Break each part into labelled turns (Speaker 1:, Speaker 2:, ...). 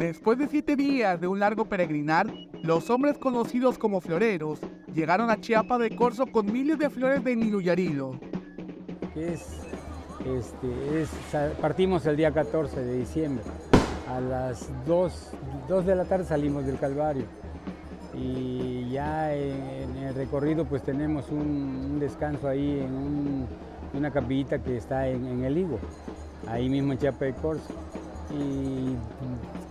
Speaker 1: Después de siete días de un largo peregrinar, los hombres conocidos como floreros llegaron a Chiapa de Corzo con miles de flores de niluyarilo.
Speaker 2: Es, este, es, partimos el día 14 de diciembre. A las 2, 2 de la tarde salimos del Calvario y ya en el recorrido pues tenemos un, descanso ahí en una capillita que está en, el Higo, ahí mismo en Chiapa de Corzo. Y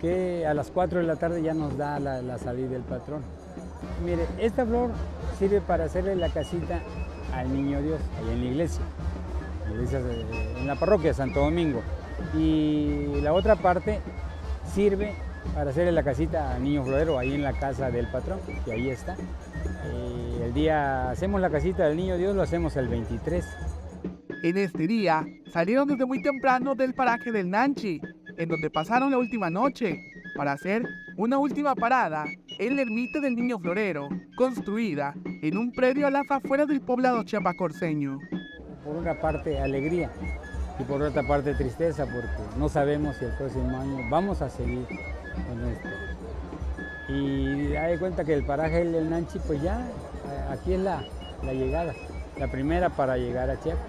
Speaker 2: que a las 4 de la tarde ya nos da la, salida del patrón. Mire, esta flor sirve para hacerle la casita al Niño Dios, ahí en la iglesia, en la parroquia de Santo Domingo. Y la otra parte sirve para hacerle la casita al niño florero ahí en la casa del patrón, que ahí está. Eh, el día hacemos la casita del niño Dios, lo hacemos el 23.
Speaker 1: En este día salieron desde muy temprano del paraje del Nanchi, en donde pasaron la última noche, para hacer una última parada en la ermita del Niño Florero, construida en un predio a las afueras del poblado chiapacorseño.
Speaker 2: Por una parte, alegría, y por otra parte tristeza porque no sabemos si el próximo año vamos a seguir con esto. Y hay cuenta que el paraje del Nanchi, pues ya, aquí es la, llegada, la primera para llegar a Chiapas.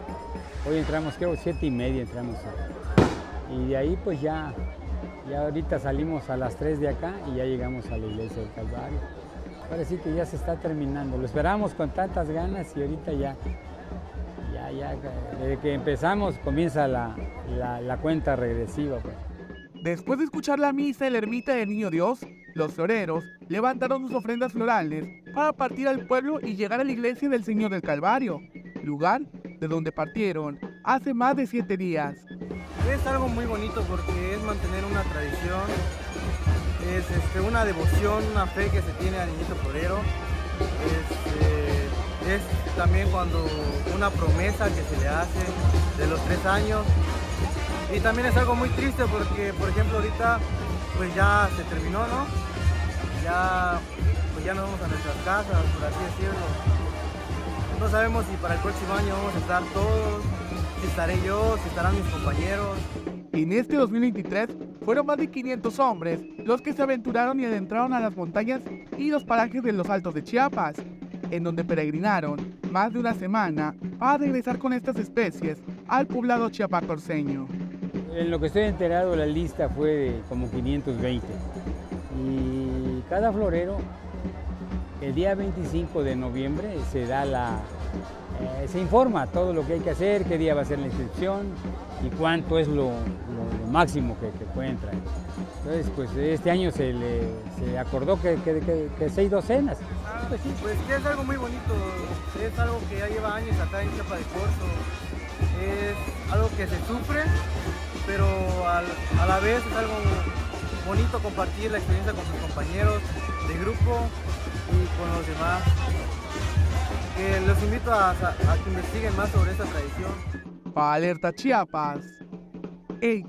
Speaker 2: Hoy entramos, creo, siete y media entramos. Y de ahí pues ya, ya ahorita salimos a las 3 de acá y ya llegamos a la iglesia del Calvario. Ahora sí que ya se está terminando. Lo esperamos con tantas ganas y ahorita ya desde que empezamos comienza la, cuenta regresiva. Pues.
Speaker 1: Después de escuchar la misa en la ermita del Niño Dios, los floreros levantaron sus ofrendas florales para partir al pueblo y llegar a la iglesia del Señor del Calvario, lugar de donde partieron hace más de siete días.
Speaker 3: Es algo muy bonito porque es mantener una tradición, es este, una devoción, una fe que se tiene al niñito florero. Eh, es también cuando una promesa que se le hace de los tres años. Y también es algo muy triste porque, por ejemplo, ahorita pues ya se terminó, ¿no? Ya, pues ya nos vamos a nuestras casas, por así decirlo. No sabemos si para el próximo año vamos a estar todos, estaré yo, si estarán mis compañeros.
Speaker 1: En este 2023 fueron más de 500 hombres los que se aventuraron y adentraron a las montañas y los parajes de los Altos de Chiapas, en donde peregrinaron más de una semana para regresar con estas especies al poblado chiapacorseño.
Speaker 2: En lo que estoy enterado, la lista fue de como 520. Y cada florero, el día 25 de noviembre, se da la, eh, se informa todo lo que hay que hacer, qué día va a ser la inscripción y cuánto es lo, máximo que, que, pueden traer. Entonces, pues este año se, le, se acordó que, que, seis docenas.
Speaker 3: Ah, pues, sí. pues es algo muy bonito, es algo que ya lleva años acá en Chapa de Corzo, es algo que se sufre, pero a la vez es algo bonito compartir la experiencia con sus compañeros de grupo y con los demás los invito a, que investiguen más sobre esta tradición.
Speaker 1: Alerta Chiapas, Hey.